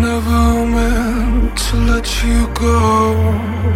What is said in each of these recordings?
never meant to let you go.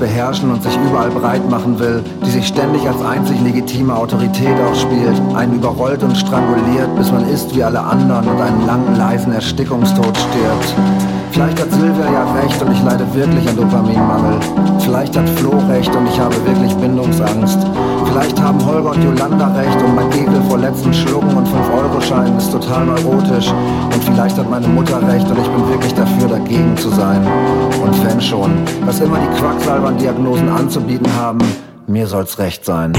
Beherrschen und sich überall breit machen will, die sich ständig als einzig legitime Autorität ausspielt, einen überrollt und stranguliert, bis man ist wie alle anderen und einen langen, leisen Erstickungstod stirbt. Vielleicht hat Silvia ja recht und ich leide wirklich an Dopaminmangel. Vielleicht hat Flo recht und ich habe wirklich Bindungsangst. Vielleicht haben Holger und Jolanda recht und mein Ekel vor letzten Schlucken und 5-Euro-Scheinen ist total neurotisch. Und vielleicht hat meine Mutter recht und ich bin wirklich dafür, dagegen zu sein. Und wenn schon, was immer die Quacksalbern-Diagnosen anzubieten haben, mir soll's recht sein.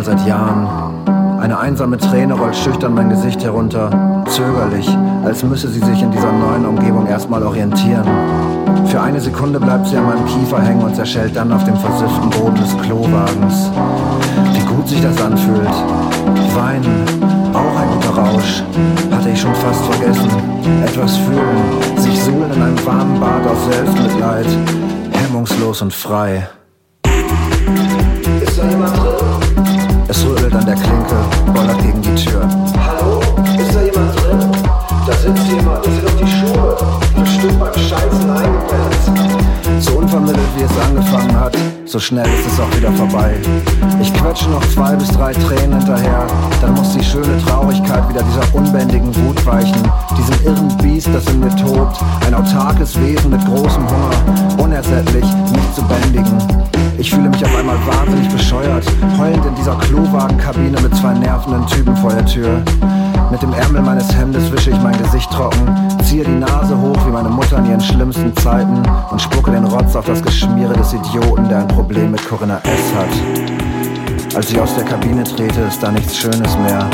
Mal seit Jahren. Eine einsame Träne rollt schüchtern mein Gesicht herunter, zögerlich, als müsse sie sich in dieser neuen Umgebung erstmal orientieren. Für eine Sekunde bleibt sie an meinem Kiefer hängen und zerschellt dann auf dem versifften Boden des Klowagens. Wie gut sich das anfühlt. Weinen, auch ein guter Rausch, hatte ich schon fast vergessen. Etwas fühlen, sich suhlen in einem warmen Bad aus Selbstmitleid, hemmungslos und frei. Ist da jemand drin? Es rüttelt an der Klinke, bollert gegen die Tür. Hallo? Ist da jemand drin? Da sitzt jemand, das sind doch die Schuhe. Bestimmt beim Scheißen eingepennt. So unvermittelt wie es angefangen hat, so schnell ist es auch wieder vorbei. Ich quetsche noch zwei bis drei Tränen hinterher, dann muss die schöne Traurigkeit wieder dieser unbändigen Wut weichen, diesem irren Biest, das in mir tobt, ein autarkes Wesen mit großem Hunger, unersättlich, nicht zu bändigen. Ich fühle mich auf einmal wahnsinnig bescheuert, heulend in dieser Klowagenkabine mit zwei nervenden Typen vor der Tür. Mit dem Ärmel meines Hemdes wische ich mein Gesicht trocken, ziehe die Nase hoch wie meine Mutter in ihren schlimmsten Zeiten und spucke den Rotz auf das Geschmiere des Idioten, der ein Problem mit Corinna S. hat. Als ich aus der Kabine trete, ist da nichts Schönes mehr.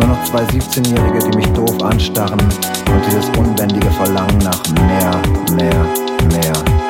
Nur noch zwei 17-Jährige, die mich doof anstarren und dieses unbändige Verlangen nach mehr, mehr, mehr.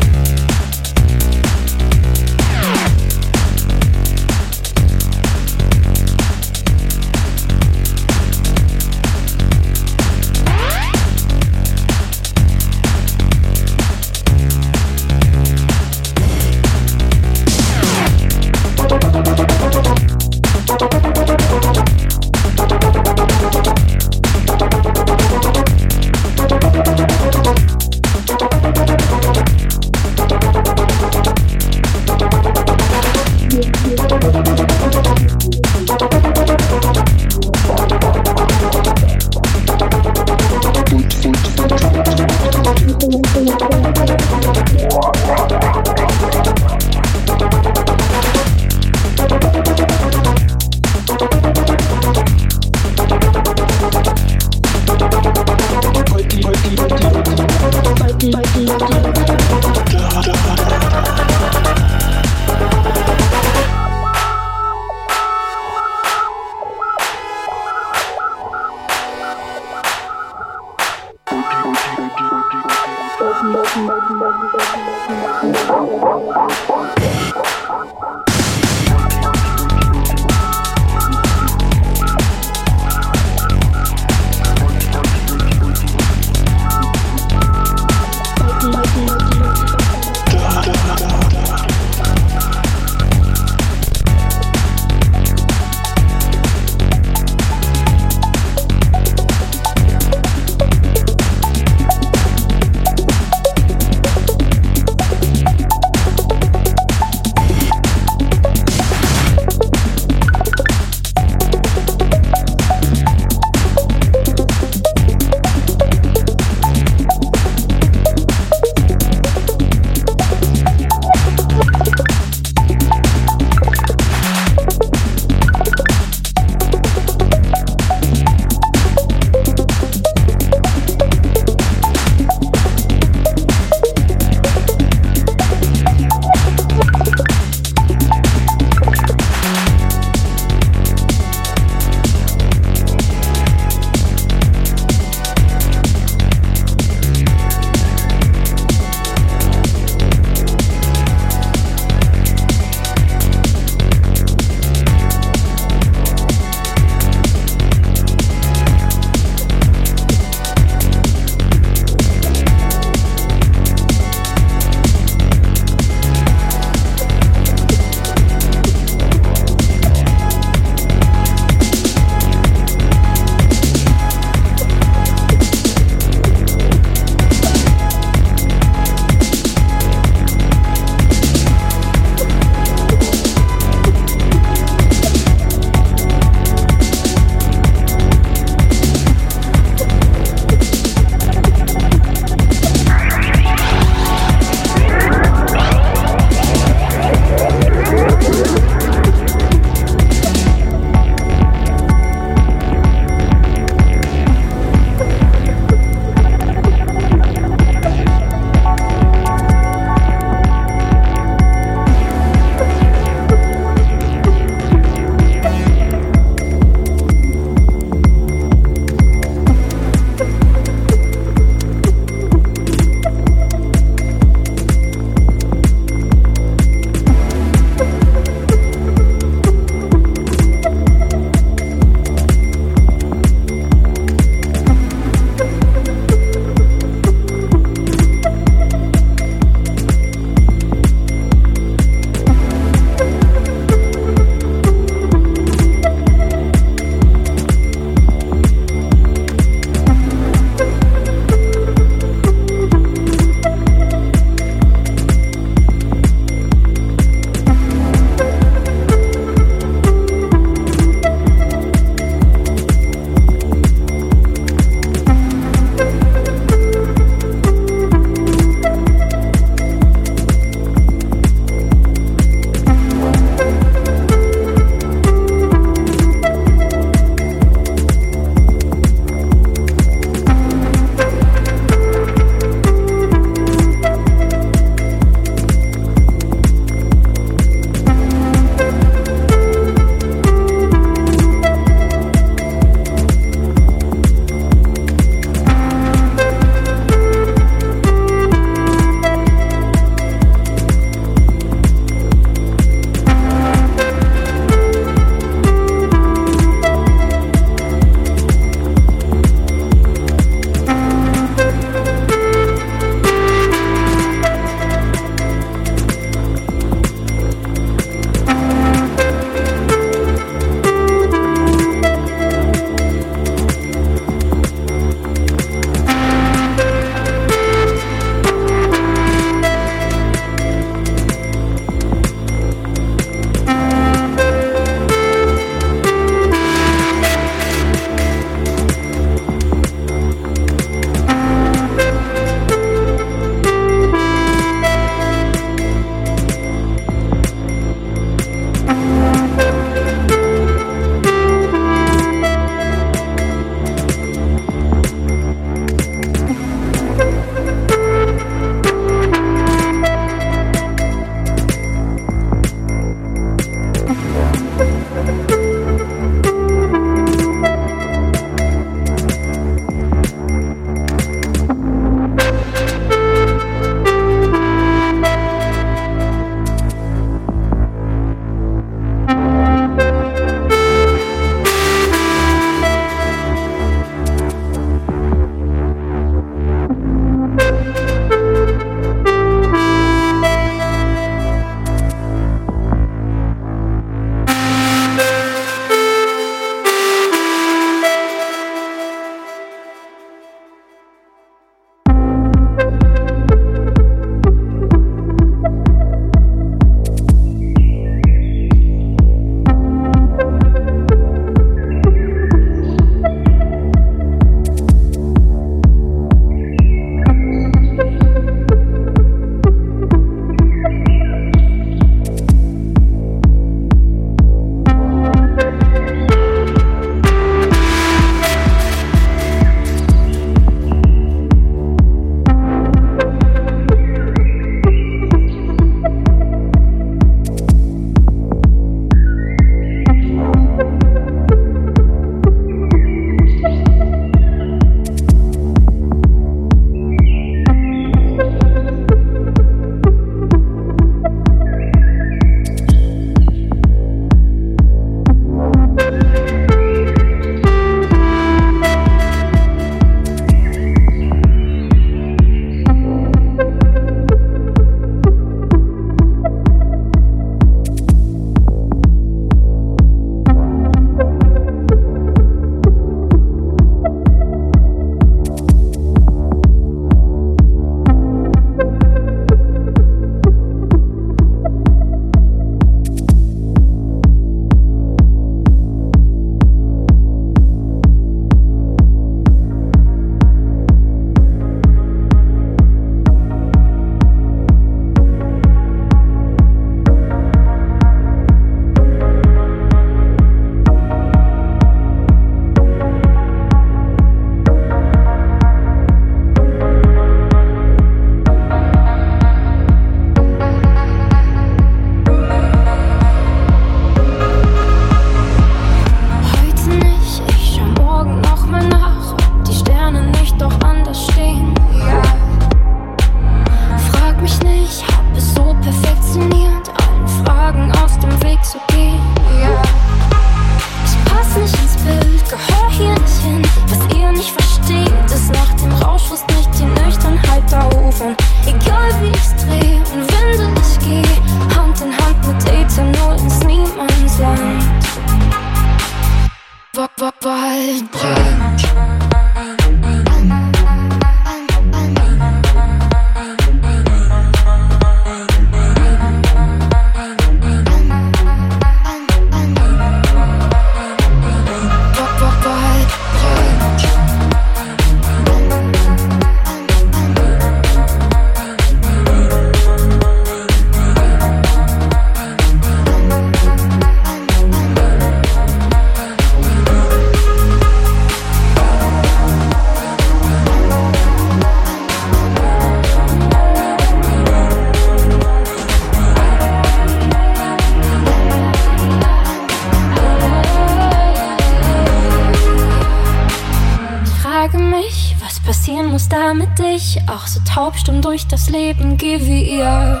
Taubstumm durch das Leben gehe wie ihr.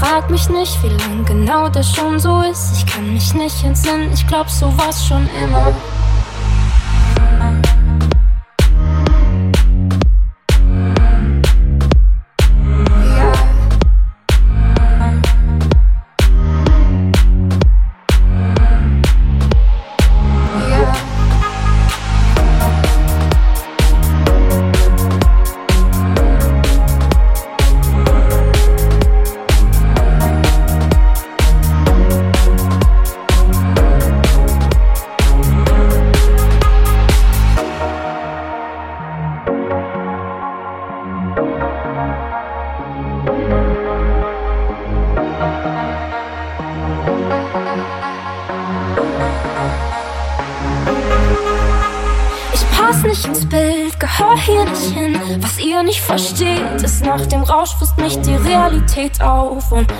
Frag mich nicht, wie lang genau das schon so ist. Ich kann mich nicht entsinnen, ich glaub, so war's schon immer. confondre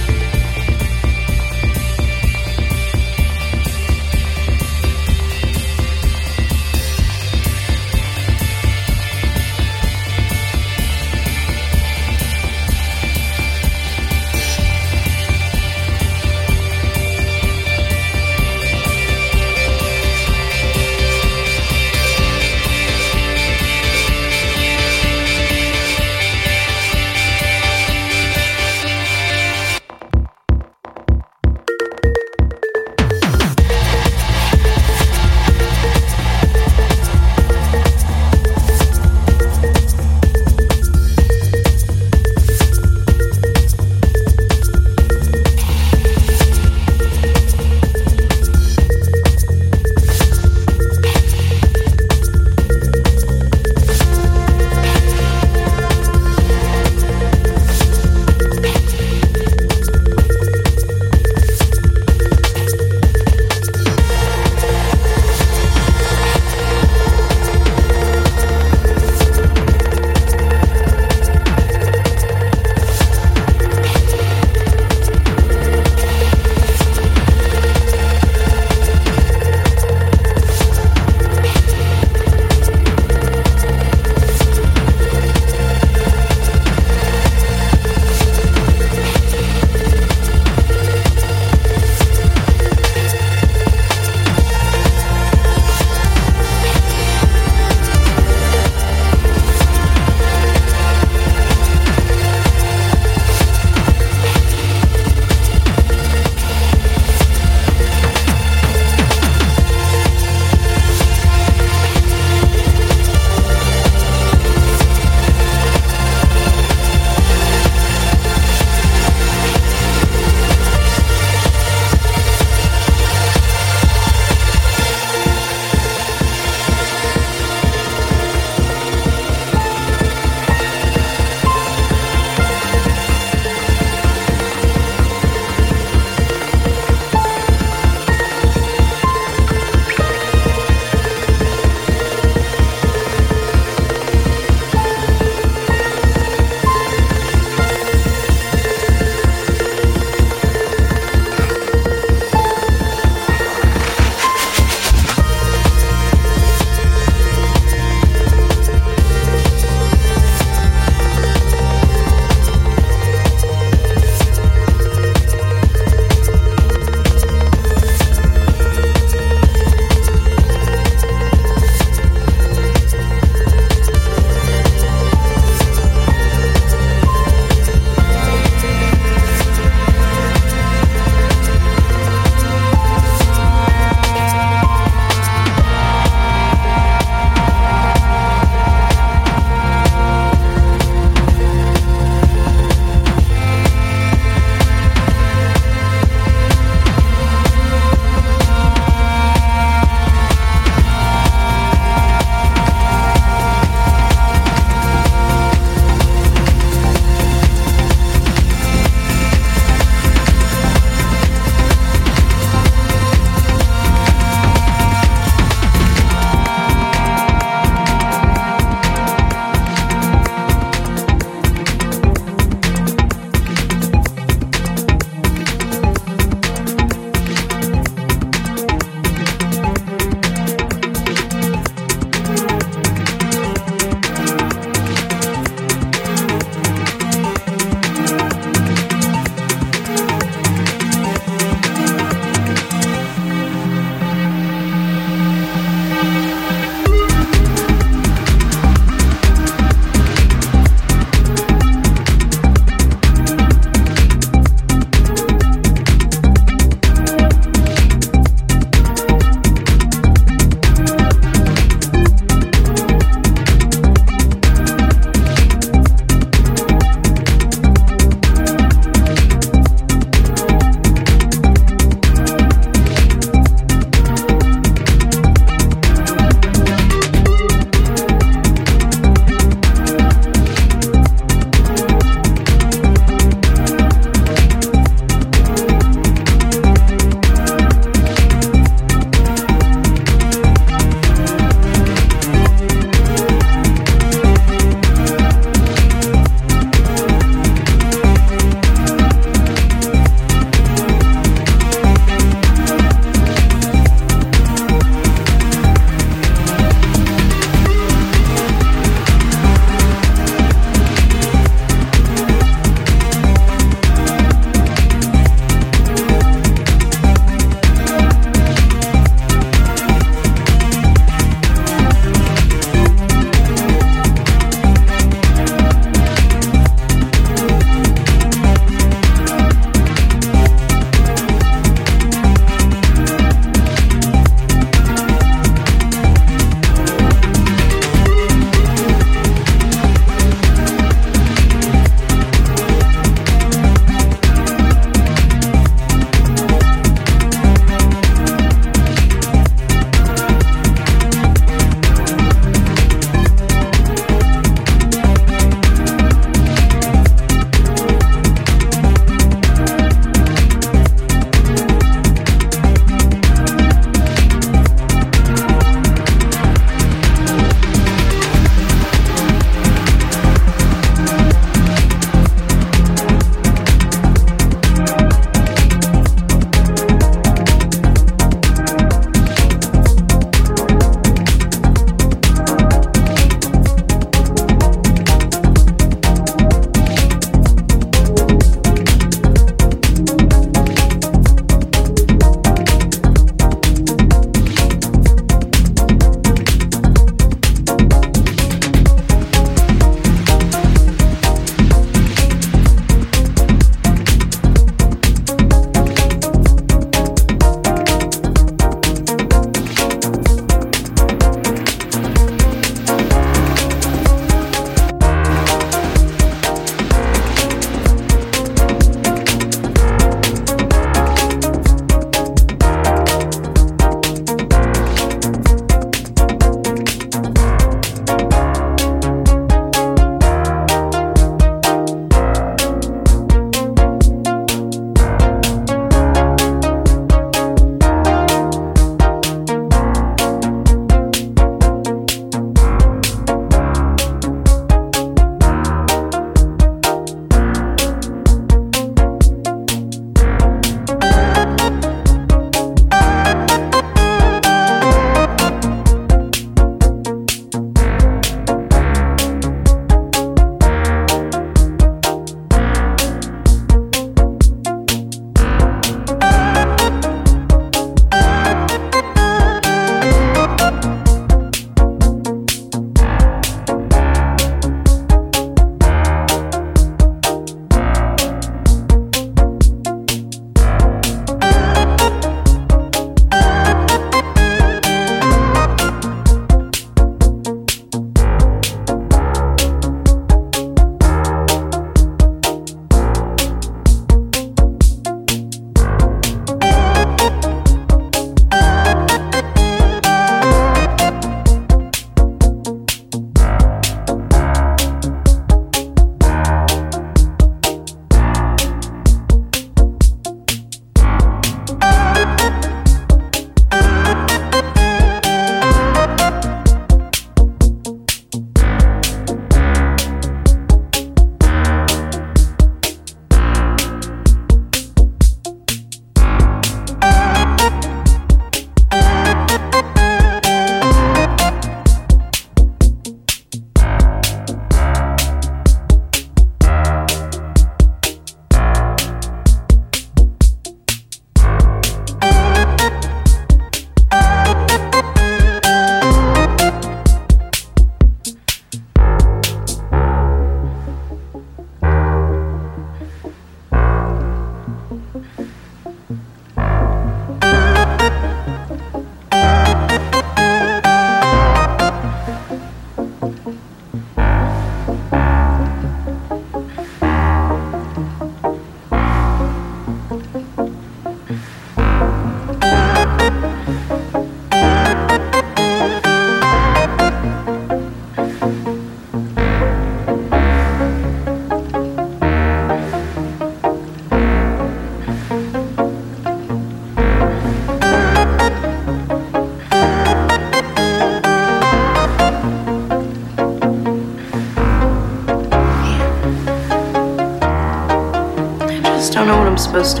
supposed to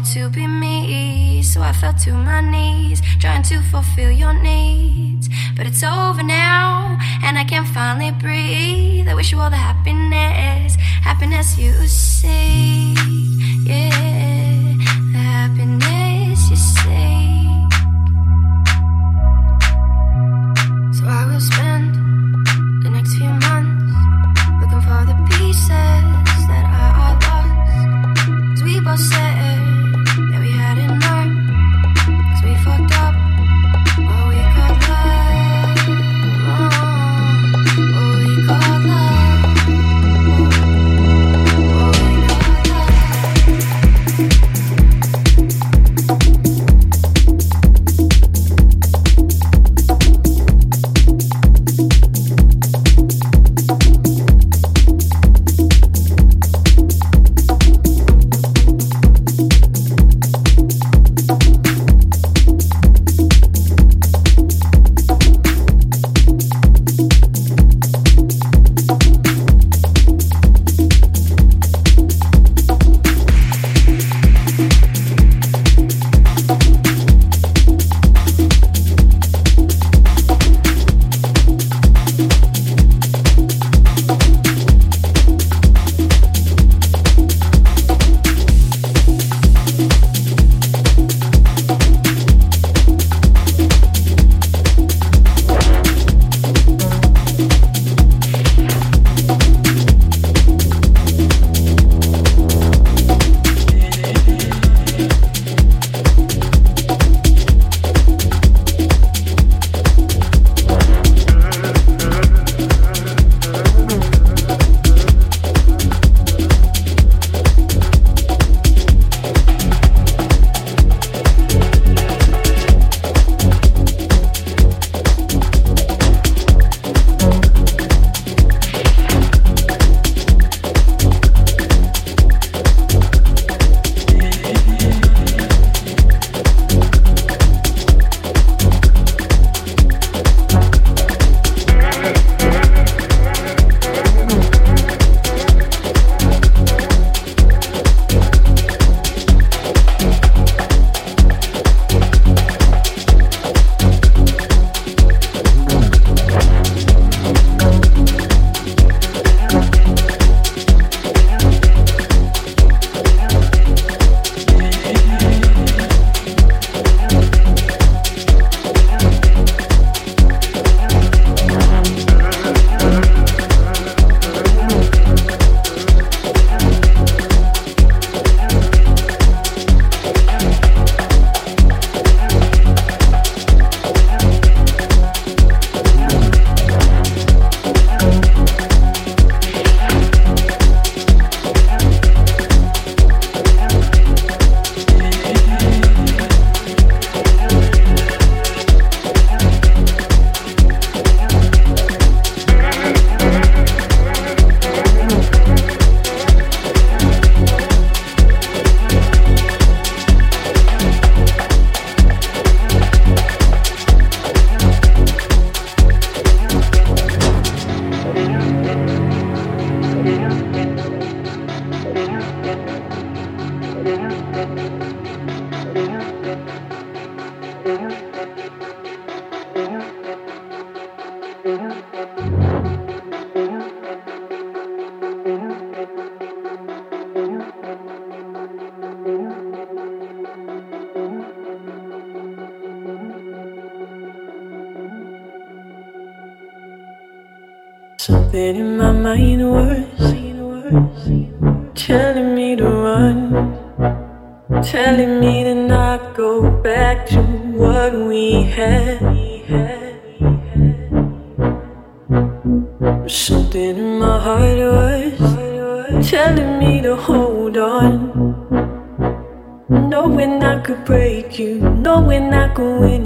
to be me. So I fell to my knees, trying to fulfill your needs. But it's over now, and I can finally breathe. I wish you all the happiness, happiness you seek. Yeah. away.